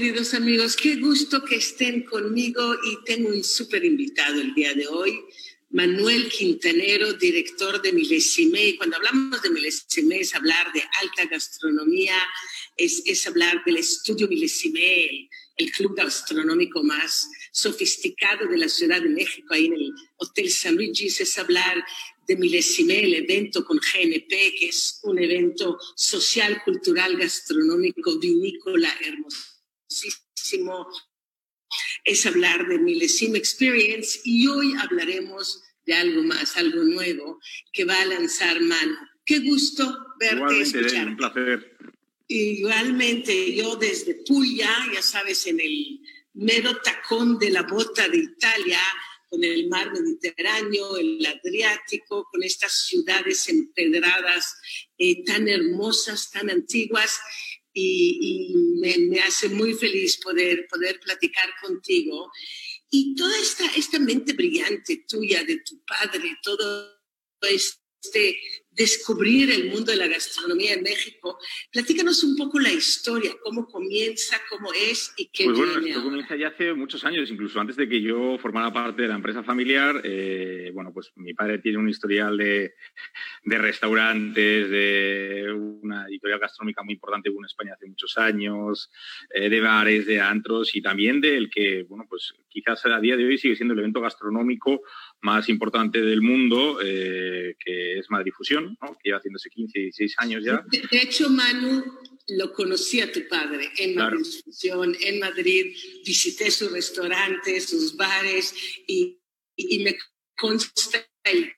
queridos amigos, qué gusto que estén conmigo y tengo un súper invitado el día de hoy, Manuel Quintanero, director de Milesime. Cuando hablamos de Milesime es hablar de alta gastronomía, es, es hablar del estudio Milesime, el, club gastronómico más sofisticado de la Ciudad de México, ahí en el Hotel San Luis, es hablar de Milesime, el evento con GNP, que es un evento social, cultural, gastronómico, vinícola, hermosísimo. Es hablar de Milesime Experience y hoy hablaremos de algo más, algo nuevo que va a lanzar Manu. Qué gusto verte, Igualmente, escucharte. un placer. Igualmente, yo desde Puglia, ya sabes, en el mero tacón de la bota de Italia, con el mar Mediterráneo, el Adriático, con estas ciudades empedradas eh, tan hermosas, tan antiguas, y, me, me, hace muy feliz poder, poder platicar contigo. Y toda esta, esta mente brillante tuya, de tu padre, todo este descubrir el mundo de la gastronomía en México. Platícanos un poco la historia, cómo comienza, cómo es y qué pues bueno, viene esto comienza ya hace muchos años, incluso antes de que yo formara parte de la empresa familiar. Eh, bueno, pues mi padre tiene un historial de, de, restaurantes, de una editorial gastronómica muy importante en España hace muchos años, eh, de bares, de antros y también del que, bueno, pues quizás a día de hoy sigue siendo el evento gastronómico más importante del mundo, eh, que es Madrid Fusión, ¿no? que lleva haciéndose 15, 16 años ya. De, hecho, Manu, lo conocí a tu padre en Madrid Fusión, en Madrid, visité sus restaurantes, sus bares y, y me consta el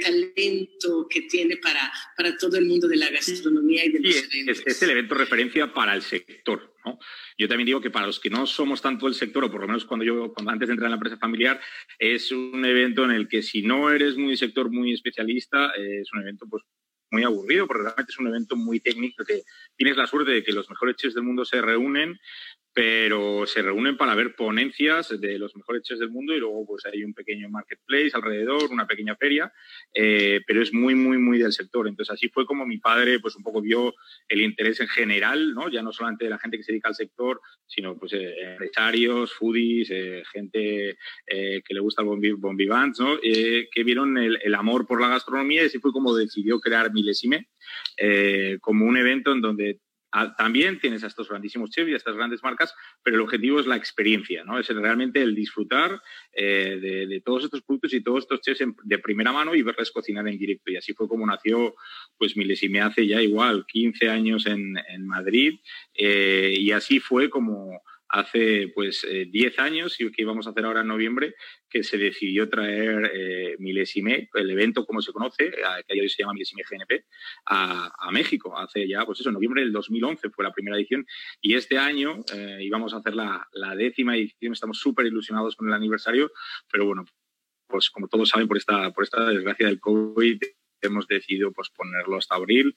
talento que tiene para, para todo el mundo de la gastronomía y de los eventos. Es, el evento referencia para el sector. ¿No? Yo también digo que para los que no somos tanto el sector, o por lo menos cuando yo, cuando antes de entrar en la empresa familiar, es un evento en el que si no eres muy sector, muy especialista, eh, es un evento pues muy aburrido, porque realmente es un evento muy técnico que tienes la suerte de que los mejores chefs del mundo se reúnen pero se reúnen para ver ponencias de los mejores chefs del mundo y luego pues hay un pequeño marketplace alrededor, una pequeña feria, eh, pero es muy, muy, muy del sector. Entonces así fue como mi padre pues un poco vio el interés en general, ¿no? ya no solamente de la gente que se dedica al sector, sino pues eh, empresarios, foodies, eh, gente que le gusta el vivant, ¿no? que vieron el, el, amor por la gastronomía y así fue como decidió crear Milesime como un evento en donde Ah, también tienes a estos grandísimos chefs y a estas grandes marcas, pero el objetivo es la experiencia, ¿no? Es realmente el disfrutar eh, de, todos estos productos y todos estos chefs de primera mano y verles cocinar en directo. Y así fue como nació, pues me hace ya igual 15 años en, Madrid eh, y así fue como hace pues 10 eh, años y que íbamos a hacer ahora en noviembre que se decidió traer eh, Milesime, el evento como se conoce, que hoy se llama Milesime GNP, a, México. Hace ya, pues eso, noviembre del 2011 fue la primera edición y este año eh, íbamos a hacer la, la décima edición. Estamos súper ilusionados con el aniversario, pero bueno, pues como todos saben, por esta, por esta desgracia del COVID hemos decidido posponerlo hasta abril,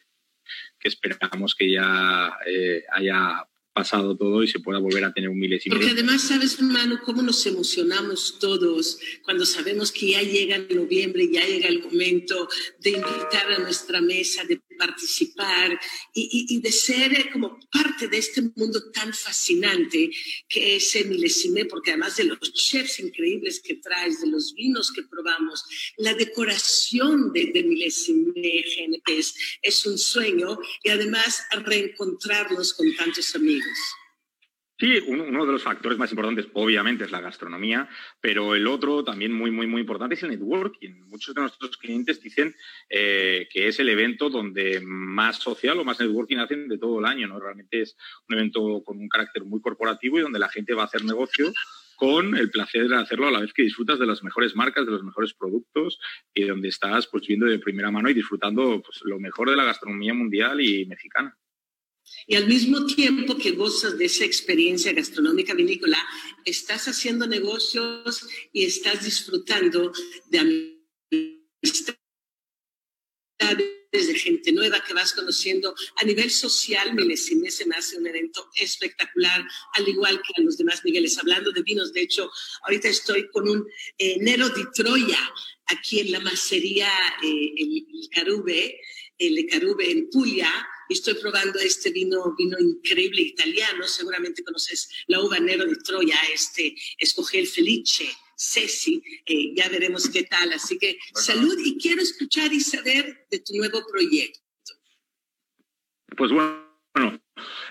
que esperamos que ya eh, haya pasado todo y se pueda volver a tener un milésimo. Porque además, sabes, hermano, cómo nos emocionamos todos cuando sabemos que ya llega noviembre, ya llega el momento de invitar a nuestra mesa, de participar y, de ser como parte de este mundo tan fascinante que es el milésime, porque además de los chefs increíbles que traes, de los vinos que probamos, la decoración de, de milésime GNP es, es un sueño y además reencontrarnos con tantos amigos. Sí, uno, de los factores más importantes, obviamente, es la gastronomía, pero el otro también muy, muy, muy importante es el networking. Muchos de nuestros clientes dicen eh, que es el evento donde más social o más networking hacen de todo el año. ¿no? Realmente es un evento con un carácter muy corporativo y donde la gente va a hacer negocio con el placer de hacerlo a la vez que disfrutas de las mejores marcas, de los mejores productos y donde estás pues viendo de primera mano y disfrutando pues, lo mejor de la gastronomía mundial y mexicana. Y al mismo tiempo que gozas de esa experiencia gastronómica vinícola, estás haciendo negocios y estás disfrutando de amistades de gente nueva que vas conociendo a nivel social. Milesime se me hace un evento espectacular, al igual que a los demás niveles. Hablando de vinos, de hecho, ahorita estoy con un eh, Nero di Troya aquí en la macería eh, el, Carube, el Carube en Puglia estoy probando este vino, vino increíble italiano. Seguramente conoces la uva Nero de Troya, este, escogí el Felice. Ceci, eh, ya veremos qué tal. Así que salud y quiero escuchar y saber de tu nuevo proyecto. Pues bueno,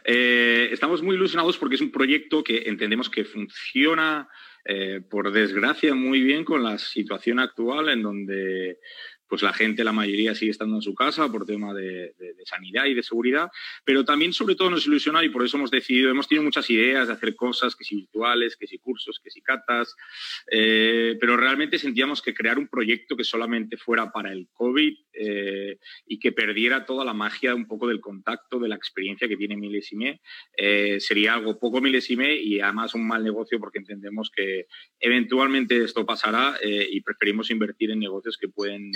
eh, estamos muy ilusionados porque es un proyecto que entendemos que funciona, eh, por desgracia, muy bien con la situación actual en donde pues la gente, la mayoría sigue estando en su casa por tema de, sanidad y de seguridad, pero también sobre todo nos ilusiona y por eso hemos decidido, hemos tenido muchas ideas de hacer cosas, que si virtuales, que si cursos, que si catas, eh, pero realmente sentíamos que crear un proyecto que solamente fuera para el COVID eh, y que perdiera toda la magia un poco del contacto, de la experiencia que tiene Milesime, eh, sería algo poco Milesime y además un mal negocio porque entendemos que eventualmente esto pasará y preferimos invertir en negocios que pueden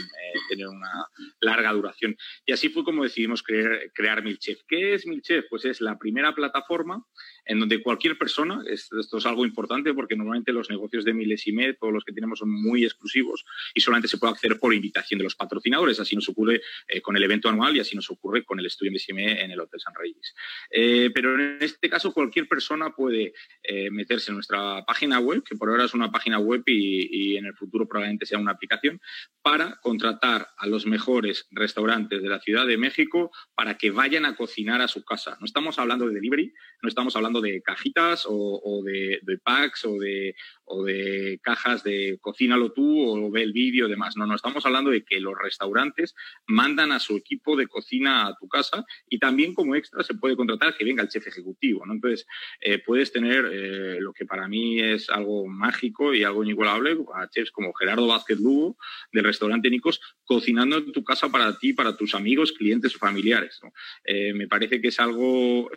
tener una larga duración. Y así fue como decidimos crear, crear Milchef. ¿Qué es Milchef? Pues es la primera plataforma en donde cualquier persona, esto, es algo importante porque normalmente los negocios de Milesime, todos los que tenemos son muy exclusivos y solamente se puede acceder por invitación de los patrocinadores. Así nos ocurre eh, con el evento anual y así nos ocurre con el estudio Milesime en el Hotel San Reyes. Eh, pero en este caso cualquier persona puede eh, meterse en nuestra página web, que por ahora es una página web y, y en el futuro probablemente sea una aplicación, para contratar a los mejores restaurantes de la Ciudad de México para que vayan a cocinar a su casa. No estamos hablando de delivery, no estamos hablando de cajitas o, de, packs o de, o de cajas de cocínalo tú o ve el vídeo y demás. No, no, estamos hablando de que los restaurantes mandan a su equipo de cocina a tu casa y también como extra se puede contratar que venga el chef ejecutivo. ¿no? Entonces, eh, puedes tener eh, lo que para mí es algo mágico y algo inigualable a chefs como Gerardo Vázquez Lugo del restaurante Nicos cocinando en tu casa para ti, para tus amigos, clientes o familiares. Eh, me parece que es algo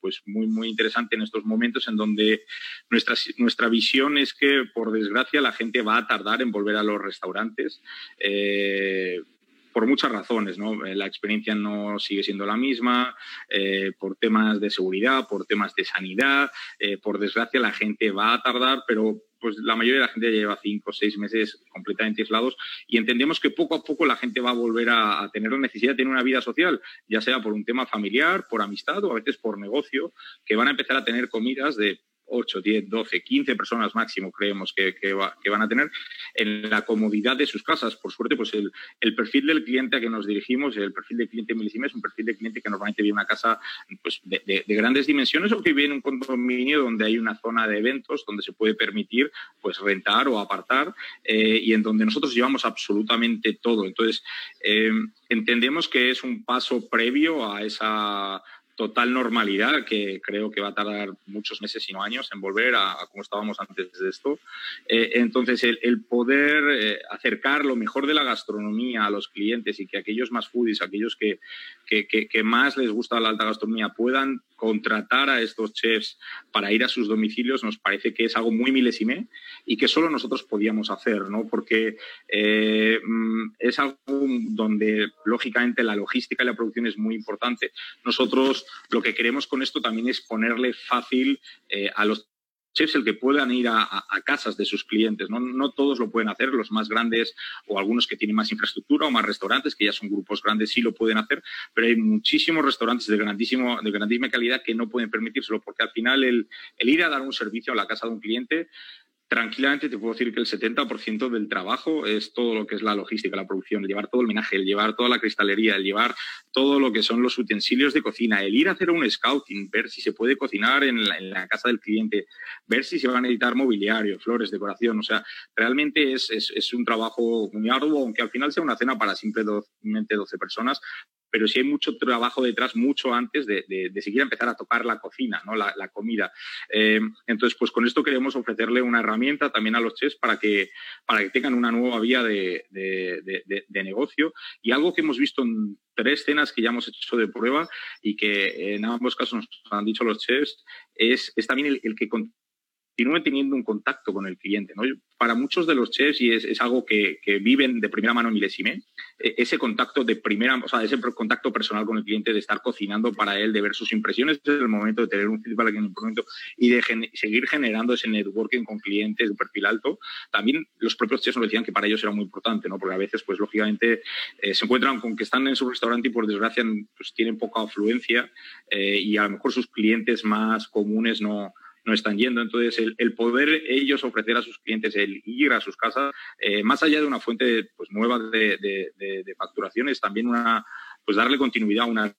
pues muy, muy interesante en estos momentos en donde nuestra, nuestra visión es que, por desgracia, la gente va a tardar en volver a los restaurantes. Eh, por muchas razones, ¿no? La experiencia no sigue siendo la misma, eh, por temas de seguridad, por temas de sanidad, eh, por desgracia la gente va a tardar, pero pues la mayoría de la gente ya lleva cinco o seis meses completamente aislados y entendemos que poco a poco la gente va a volver a, a, tener necesidad de tener una vida social, ya sea por un tema familiar, por amistad o a veces por negocio, que van a empezar a tener comidas de 8, 10, 12, 15 personas máximo creemos que, van a tener en la comodidad de sus casas. Por suerte, pues el, perfil del cliente a que nos dirigimos, el perfil del cliente Milisime es un perfil de cliente que normalmente vive en una casa pues, de, grandes dimensiones o que vive en un condominio donde hay una zona de eventos donde se puede permitir pues rentar o apartar eh, y en donde nosotros llevamos absolutamente todo. Entonces, eh, entendemos que es un paso previo a esa total normalidad que creo que va a tardar muchos meses y no años en volver a, como estábamos antes de esto. Eh, entonces, el, poder eh, acercar lo mejor de la gastronomía a los clientes y que aquellos más foodies, aquellos que, que, que más les gusta la alta gastronomía puedan contratar a estos chefs para ir a sus domicilios nos parece que es algo muy milésime y que solo nosotros podíamos hacer, ¿no? Porque eh, mm, es algo donde, lógicamente, la logística y la producción es muy importante. Nosotros lo que queremos con esto también es ponerle fácil eh, a los chefs el que puedan ir a, casas de sus clientes. ¿no? no todos lo pueden hacer, los más grandes o algunos que tienen más infraestructura o más restaurantes, que ya son grupos grandes, sí lo pueden hacer, pero hay muchísimos restaurantes de, grandísimo, de grandísima calidad que no pueden permitírselo, porque al final el, el ir a dar un servicio a la casa de un cliente tranquilamente te puedo decir que el 70% del trabajo es todo lo que es la logística, la producción, el llevar todo el menaje, el llevar toda la cristalería, el llevar todo lo que son los utensilios de cocina, el ir a hacer un scouting, ver si se puede cocinar en la, casa del cliente, ver si se van a necesitar mobiliario, flores, decoración. O sea, realmente es, es, un trabajo muy arduo, aunque al final sea una cena para simplemente 12 personas, pero sí hay mucho trabajo detrás, mucho antes de, de, siquiera empezar a tocar la cocina, ¿no? la, la comida. Eh, entonces, pues con esto queremos ofrecerle una herramienta también a los chefs para que, para que tengan una nueva vía de, de, negocio y algo que hemos visto en tres cenas que ya hemos hecho de prueba y que en ambos casos nos han dicho los chefs es, es también el que continúe teniendo un contacto con el cliente. ¿no? Para muchos de los chefs, y es, algo que, viven de primera mano en Milesime, e, ese contacto de primera, o sea, ese contacto personal con el cliente, de estar cocinando para él, de ver sus impresiones desde el momento, de tener un feedback en el momento y de seguir generando ese networking con clientes de perfil alto, también los propios chefs nos decían que para ellos era muy importante, ¿no? porque a veces, pues lógicamente, eh, se encuentran con que están en su restaurante y por desgracia pues, tienen poca afluencia eh, y a lo mejor sus clientes más comunes no no están yendo. Entonces, el, poder ellos ofrecer a sus clientes, el ir a sus casas, eh, más allá de una fuente pues, nueva de, de es también una, pues darle continuidad a una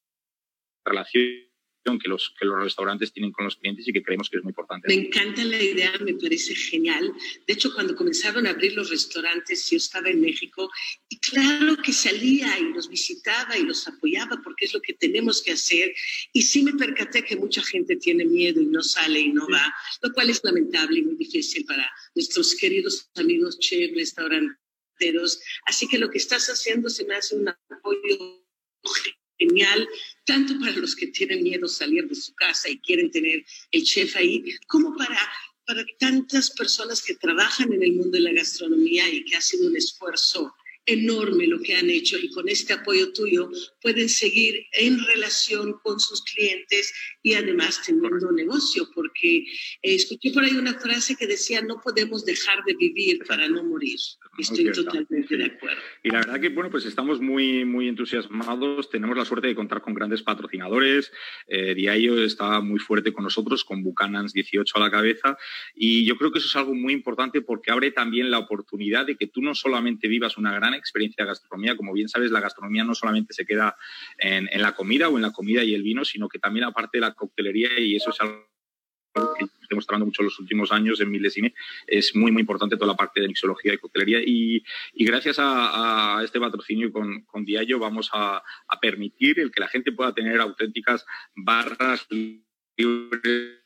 relación que los, que los restaurantes tienen con los clientes y que creemos que es muy importante. Me encanta la idea, me parece genial. De hecho, cuando comenzaron a abrir los restaurantes, yo estaba en México y claro que salía y los visitaba y los apoyaba porque es lo que tenemos que hacer. Y sí me percaté que mucha gente tiene miedo y no sale y no va, lo cual es lamentable y muy difícil para nuestros queridos amigos chefs, restauranteros. Así que lo que estás haciendo se me hace un apoyo genial, tanto para los que tienen miedo salir de su casa y quieren tener el chef ahí, como para, para tantas personas que trabajan en el mundo de la gastronomía y que ha sido un esfuerzo enorme lo que han hecho y con este apoyo tuyo pueden seguir en relación con sus clientes y además teniendo negocio, porque eh, escuché por ahí una frase que decía, no podemos dejar de vivir para no morir. Estoy totalmente de acuerdo. Y la verdad que, bueno, pues estamos muy, muy entusiasmados. Tenemos la suerte de contar con grandes patrocinadores. Eh, Diayo está muy fuerte con nosotros, con Buchanan's 18 a la cabeza. Y yo creo que eso es algo muy importante porque abre también la oportunidad de que tú no solamente vivas una gran experiencia de gastronomía, como bien sabes, la gastronomía no solamente se queda en, la comida o en la comida y el vino, sino que también aparte de la coctelería y eso es algo que estoy demostrando mucho en los últimos años en Milesime, es muy, muy importante toda la parte de mixología y coctelería. Y, gracias a, a, este patrocinio con, con Diallo vamos a, a, permitir el que la gente pueda tener auténticas barras libres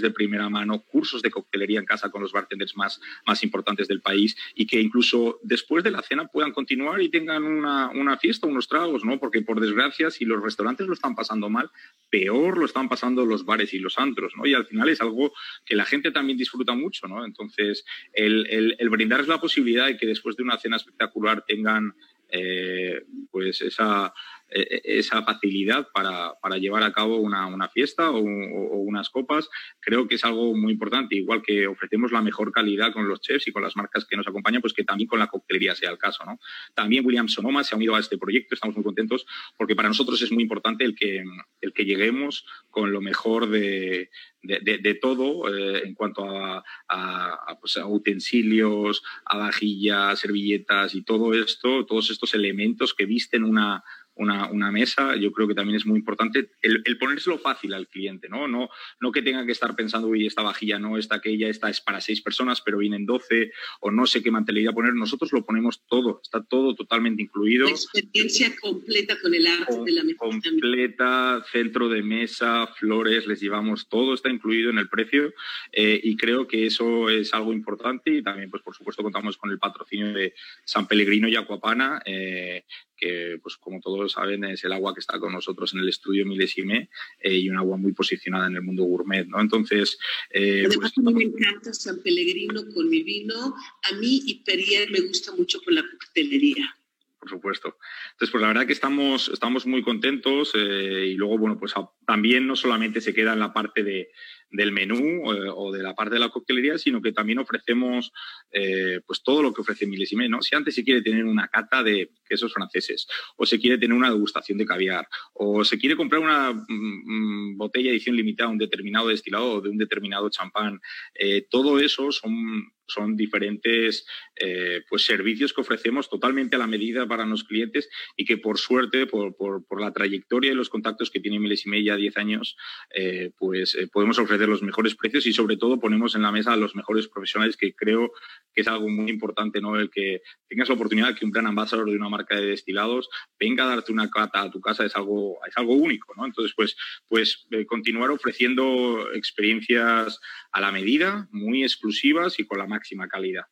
de primera mano, cursos de coctelería en casa con los bartenders más, más importantes del país y que incluso después de la cena puedan continuar y tengan una, una fiesta, unos tragos, ¿no? Porque por desgracia, si los restaurantes lo están pasando mal, peor lo están pasando los bares y los antros, ¿no? Y al final es algo que la gente también disfruta mucho, ¿no? Entonces, el, el, brindarles la posibilidad de que después de una cena espectacular tengan eh, pues esa, esa facilidad para, para, llevar a cabo una, una fiesta o, o, unas copas, creo que es algo muy importante. Igual que ofrecemos la mejor calidad con los chefs y con las marcas que nos acompañan, pues que también con la coctelería sea el caso. ¿no? También William Sonoma se ha unido a este proyecto, estamos muy contentos porque para nosotros es muy importante el que, el que lleguemos con lo mejor de, de, de, de todo eh, en cuanto a, a, a, pues a, utensilios, a vajillas, servilletas y todo esto, todos estos elementos que visten una, una, una, mesa, yo creo que también es muy importante el, el, ponérselo fácil al cliente, ¿no? ¿no? No que tenga que estar pensando, uy, esta vajilla no, esta aquella, esta es para seis personas, pero vienen doce, o no sé qué mantelilla poner. Nosotros lo ponemos todo, está todo totalmente incluido. La experiencia completa con el arte de la mesa. Completa, centro de mesa, flores, les llevamos, todo está incluido en el precio eh, y creo que eso es algo importante y también, pues por supuesto, contamos con el patrocinio de San Pellegrino y Acuapana, eh, que, pues como todos saben, es el agua que está con nosotros en el estudio Milesime eh, y un agua muy posicionada en el mundo gourmet, ¿no? Entonces... Eh, Además, pues, a mí me encanta San Pellegrino con mi vino. A mí y Perrier me gusta mucho con la coctelería por supuesto. Entonces, pues la verdad que estamos, estamos muy contentos eh, y luego, bueno, pues también no solamente se queda en la parte de, del menú eh, o de la parte de la coctelería, sino que también ofrecemos eh, pues todo lo que ofrece Milesime, ¿no? Si antes se quiere tener una cata de quesos franceses, o se quiere tener una degustación de caviar, o se quiere comprar una mm, botella edición limitada un determinado destilado o de un determinado champán, eh, todo eso son son diferentes eh, pues servicios que ofrecemos totalmente a la medida para los clientes y que por suerte, por, por, por la trayectoria y los contactos que tiene Milesime ya 10 años, eh, pues eh, podemos ofrecer los mejores precios y sobre todo ponemos en la mesa a los mejores profesionales que creo que es algo muy importante, ¿no? El que tengas la oportunidad que un gran ambasador de una marca de destilados venga a darte una cata a tu casa es algo, es algo único, ¿no? Entonces, pues, pues eh, continuar ofreciendo experiencias a la medida, muy exclusivas y con la máxima calidad.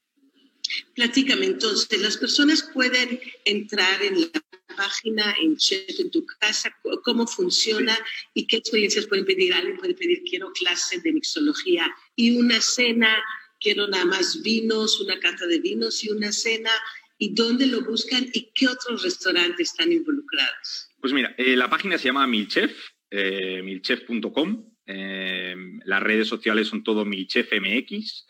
Platícame, entonces, las personas pueden entrar en la página, en Chef en tu casa, cómo funciona y qué experiencias pueden pedir. Alguien puede pedir, quiero clases de mixología y una cena, quiero nada más vinos, una cata de vinos y una cena. ¿Y dónde lo buscan y qué otros restaurantes están involucrados? Pues mira, eh, la página se llama Milchef, eh, milchef.com. Eh, las redes sociales son todo MilchefMX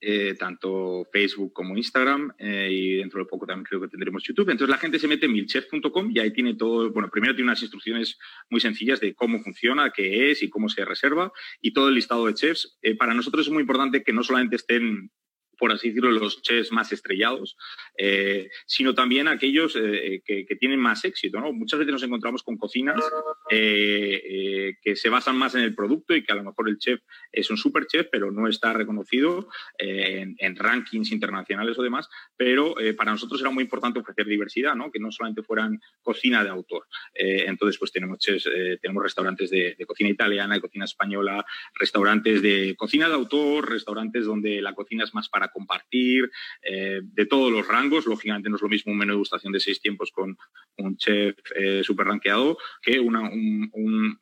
eh, tanto Facebook como Instagram, eh, y dentro de poco también creo que tendremos YouTube. Entonces la gente se mete en milchef.com y ahí tiene todo, bueno, primero tiene unas instrucciones muy sencillas de cómo funciona, qué es y cómo se reserva, y todo el listado de chefs. Eh, para nosotros es muy importante que no solamente estén por así decirlo, los chefs más estrellados, eh, sino también aquellos eh, que, que, tienen más éxito. ¿no? Muchas veces nos encontramos con cocinas eh, eh que se basan más en el producto y que a lo mejor el chef es un super chef, pero no está reconocido eh, en, en, rankings internacionales o demás. Pero eh, para nosotros era muy importante ofrecer diversidad, ¿no? que no solamente fueran cocina de autor. entonces, pues tenemos chefs, tenemos restaurantes de, de cocina italiana, de cocina española, restaurantes de cocina de autor, restaurantes donde la cocina es más para compartir, eh, de todos los rangos. Lógicamente no es lo mismo un menú de gustación de seis tiempos con un chef eh, super rankeado que un,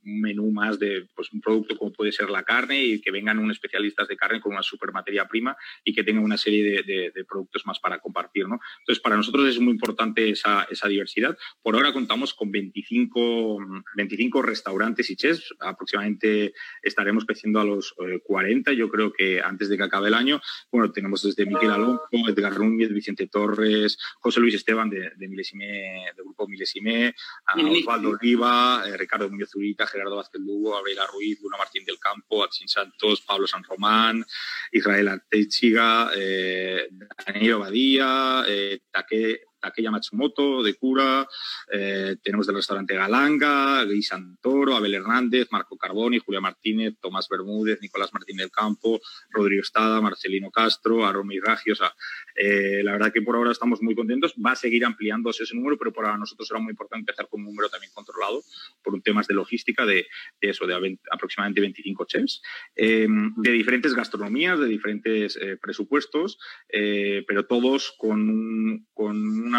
menú más de pues, un producto como puede ser la carne y que vengan un especialistas de carne con una super materia prima y que tengan una serie de, productos más para compartir. ¿no? Entonces, para nosotros es muy importante esa, diversidad. Por ahora contamos con 25, 25 restaurantes y chefs. Aproximadamente estaremos creciendo a los 40, eh, yo creo que antes de que acabe el año. Bueno, tenemos desde Miquel Alonso, Edgar Núñez, Vicente Torres, José Luis Esteban de, de Milesime, del grupo Milesime, Osvaldo Oliva, eh, Ricardo Muñoz Zurita, Gerardo Vázquez Lugo, Abel Ruiz, Luna Martín del Campo, Atsin Santos, Pablo San Román, Israel Artechiga, eh, Daniel Badía, eh, Take Takeya Matsumoto, de Cura, eh, tenemos del restaurante Galanga, Guy Santoro, Abel Hernández, Marco Carboni, Julia Martínez, Tomás Bermúdez, Nicolás Martín del Campo, Rodrigo Estada, Marcelino Castro, Aromi Raggi. O sea, eh, la verdad que por ahora estamos muy contentos. Va a seguir ampliándose ese número, pero para nosotros era muy importante empezar con un número también controlado por un temas de logística de, eso, de aproximadamente 25 chefs, eh, de diferentes gastronomías, de diferentes presupuestos, pero todos con, con una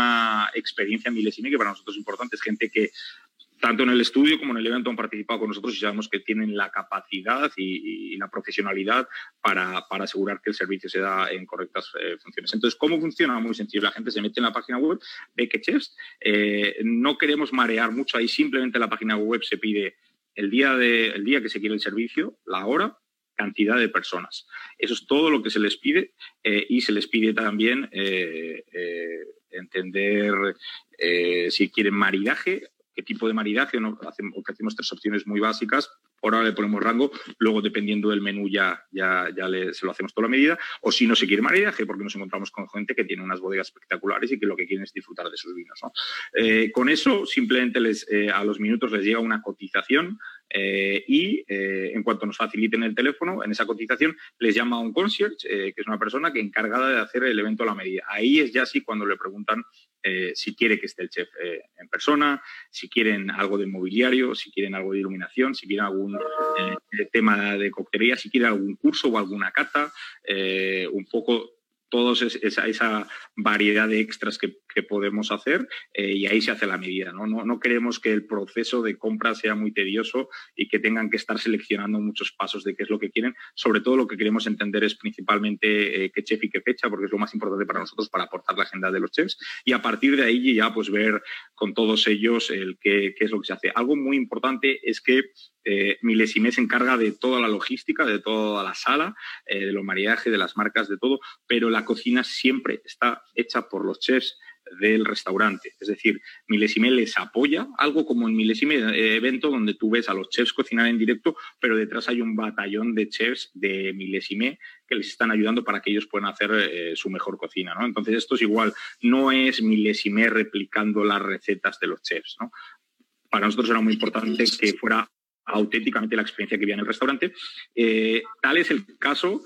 experiencia milésima que para nosotros es importante. Es gente que tanto en el estudio como en el evento han participado con nosotros y sabemos que tienen la capacidad y, la profesionalidad para, asegurar que el servicio se da en correctas eh, funciones. Entonces, ¿cómo funciona? Muy sencillo. La gente se mete en la página web, ve que chefs. Eh, no queremos marear mucho ahí, simplemente en la página web se pide el día, de, el día que se quiere el servicio, la hora, cantidad de personas. Eso es todo lo que se les pide eh, y se les pide también entender eh, si quieren maridaje, qué tipo de maridaje. ¿no? ofrecemos tres opciones muy básicas. Ahora le ponemos rango, luego dependiendo del menú ya, ya, ya se lo hacemos toda la medida. O si no se quiere maridaje, porque nos encontramos con gente que tiene unas bodegas espectaculares y que lo que quieren es disfrutar de sus vinos. Eh, con eso, simplemente les, eh, a los minutos les llega una cotización eh, y en cuanto nos faciliten el teléfono, en esa cotización les llama a un concierge, que es una persona que encargada de hacer el evento a la medida. Ahí es ya así cuando le preguntan si quiere que esté el chef en persona, si quieren algo de mobiliario, si quieren algo de iluminación, si quieren algún tema de coctelería, si quieren algún curso o alguna cata, un poco todos esa, esa, variedad de extras que, podemos hacer eh, y ahí se hace la medida. ¿no? ¿no? queremos que el proceso de compra sea muy tedioso y que tengan que estar seleccionando muchos pasos de qué es lo que quieren. Sobre todo lo que queremos entender es principalmente eh, qué chef y qué fecha, porque es lo más importante para nosotros para aportar la agenda de los chefs y a partir de ahí ya pues ver con todos ellos el qué, qué es lo que se hace. Algo muy importante es que eh, Milesime se encarga de toda la logística, de toda la sala, eh, de los mariajes, de las marcas, de todo, pero la cocina siempre está hecha por los chefs del restaurante. Es decir, Milesime les apoya, algo como en Milesime eh, evento donde tú ves a los chefs cocinar en directo, pero detrás hay un batallón de chefs de Milesime que les están ayudando para que ellos puedan hacer eh, su mejor cocina. ¿no? Entonces, esto es igual, no es Milesime replicando las recetas de los chefs. ¿no? Para nosotros era muy importante que fuera auténticamente la experiencia que había en el restaurante. Eh, tal es el caso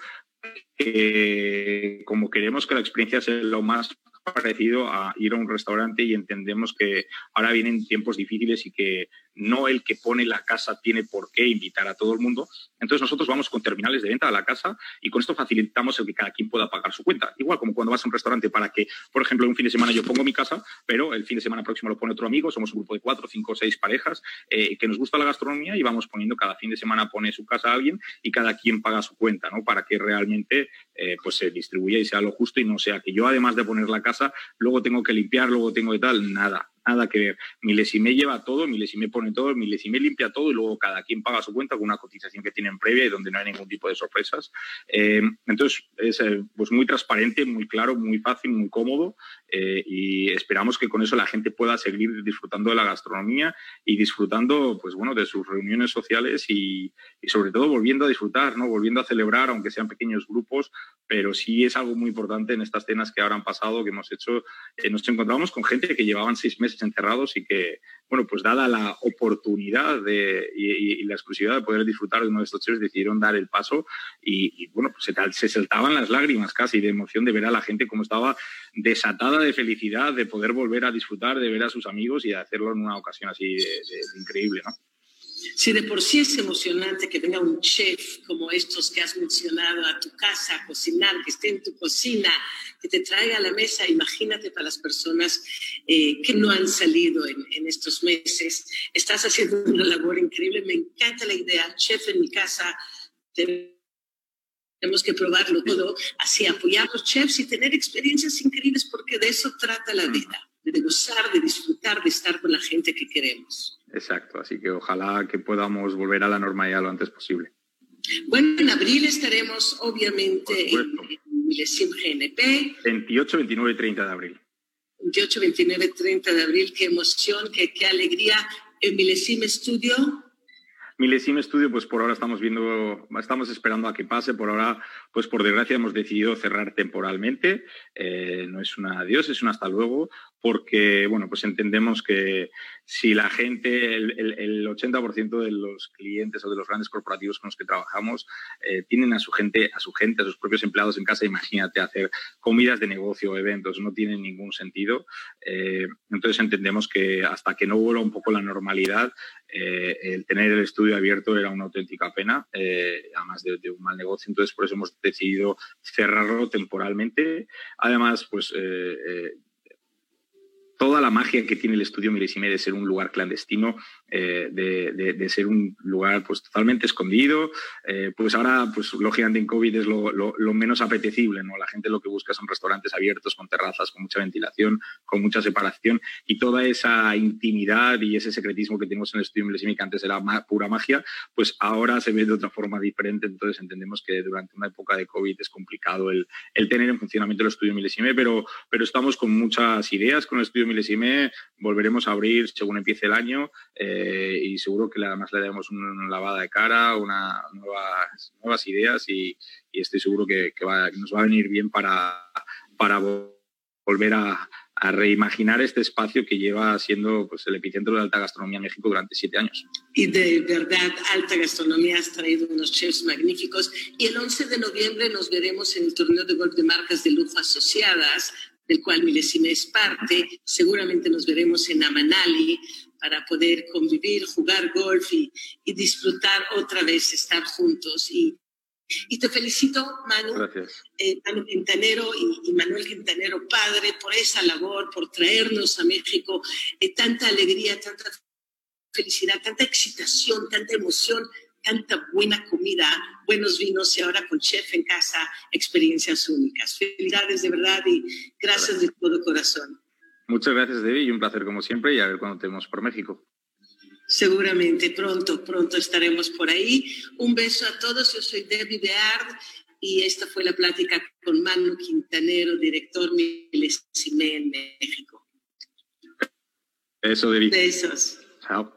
que, como queremos que la experiencia sea lo más parecido a ir a un restaurante y entendemos que ahora vienen tiempos difíciles y que no el que pone la casa tiene por qué invitar a todo el mundo. Entonces nosotros vamos con terminales de venta a la casa y con esto facilitamos el que cada quien pueda pagar su cuenta. Igual como cuando vas a un restaurante para que, por ejemplo, un fin de semana yo pongo mi casa, pero el fin de semana próximo lo pone otro amigo, somos un grupo de cuatro, cinco, seis parejas eh, que nos gusta la gastronomía y vamos poniendo cada fin de semana pone su casa a alguien y cada quien paga su cuenta, ¿no? Para que realmente eh, pues se distribuya y sea lo justo y no sea que yo además de poner la casa, luego tengo que limpiar, luego tengo de tal, nada nada que ver. Milesime lleva todo, Milesime pone todo, Milesime limpia todo y luego cada quien paga su cuenta con una cotización que tienen previa y donde no hay ningún tipo de sorpresas. Eh, entonces, es eh, pues muy transparente, muy claro, muy fácil, muy cómodo eh, y esperamos que con eso la gente pueda seguir disfrutando de la gastronomía y disfrutando, pues bueno, de sus reuniones sociales y, y sobre todo volviendo a disfrutar, ¿no? Volviendo a celebrar, aunque sean pequeños grupos, pero sí es algo muy importante en estas cenas que ahora han pasado, que hemos hecho. nos encontramos con gente que llevaban seis meses encerrados y que, bueno, pues dada la oportunidad de, y, la exclusividad de poder disfrutar de uno de estos chefs, decidieron dar el paso y, bueno, pues se, se, saltaban las lágrimas casi de emoción de ver a la gente como estaba desatada de felicidad de poder volver a disfrutar, de ver a sus amigos y de hacerlo en una ocasión así de, increíble, ¿no? Si de por sí es emocionante que venga un chef como estos que has mencionado a tu casa a cocinar, que esté en tu cocina, que te traiga a la mesa, imagínate para las personas eh, que no han salido en, en, estos meses. Estás haciendo una labor increíble, me encanta la idea, chef en mi casa. Tenemos que probarlo todo, así apoyar a los chefs y tener experiencias increíbles porque de eso trata la vida de gozar, de disfrutar, de estar con la gente que queremos. Exacto, así que ojalá que podamos volver a la normalidad lo antes posible. Bueno, en abril estaremos obviamente en, Milesim GNP. 28, 29 y 30 de abril. 28, 29 30 de abril, qué emoción, qué, qué alegría. En Milesim Studio Milesime Studio, pues por ahora estamos viendo, estamos esperando a que pase. Por ahora, pues por desgracia hemos decidido cerrar temporalmente. Eh, no es un adiós, es un hasta luego, porque bueno, pues entendemos que si la gente, el, 80% de los clientes o de los grandes corporativos con los que trabajamos eh, tienen a su gente, a su gente, a sus propios empleados en casa, imagínate hacer comidas de negocio, eventos, no tiene ningún sentido. Eh, entonces entendemos que hasta que no vuelva un poco la normalidad, eh, el tener el estudio abierto era una auténtica pena, además de, de, un mal negocio. Entonces por eso hemos decidido cerrarlo temporalmente. Además, pues toda la magia que tiene el estudio Milesime de ser un lugar clandestino, eh, de, ser un lugar pues totalmente escondido, eh, pues ahora, pues lógicamente en COVID es lo, menos apetecible, ¿no? La gente lo que busca son restaurantes abiertos, con terrazas, con mucha ventilación, con mucha separación y toda esa intimidad y ese secretismo que tenemos en el estudio Milesime, que antes era pura magia, pues ahora se ve de otra forma diferente, entonces entendemos que durante una época de COVID es complicado el, tener en funcionamiento el estudio Milesime, pero, pero estamos con muchas ideas con el estudio Milesime, volveremos a abrir según empiece el año eh, y seguro que además le daremos una lavada de cara, una, nuevas, nuevas ideas y, estoy seguro que, nos va a venir bien para, para volver a, reimaginar este espacio que lleva siendo pues, el epicentro de alta gastronomía en México durante siete años. Y de verdad, alta gastronomía has traído unos chefs magníficos. Y el 11 de noviembre nos veremos en el torneo de golf de marcas de lujo asociadas del cual Milesime es parte. Seguramente nos veremos en Amanali para poder convivir, jugar golf y, disfrutar otra vez, estar juntos. Y, y te felicito, Manu, eh, Manu Quintanero y, Manuel Quintanero, padre, por esa labor, por traernos a México eh, tanta alegría, tanta felicidad, tanta excitación, tanta emoción tanta buena comida, buenos vinos y ahora con chef en casa, experiencias únicas. Felicidades de verdad y gracias de todo corazón. Muchas gracias, Debbie, y un placer como siempre y a ver cuando tenemos por México. Seguramente, pronto, pronto estaremos por ahí. Un beso a todos, yo soy Debbie Beard y esta fue la plática con Manu Quintanero, director Milesime en México. Eso, Debbie. Besos. Chao.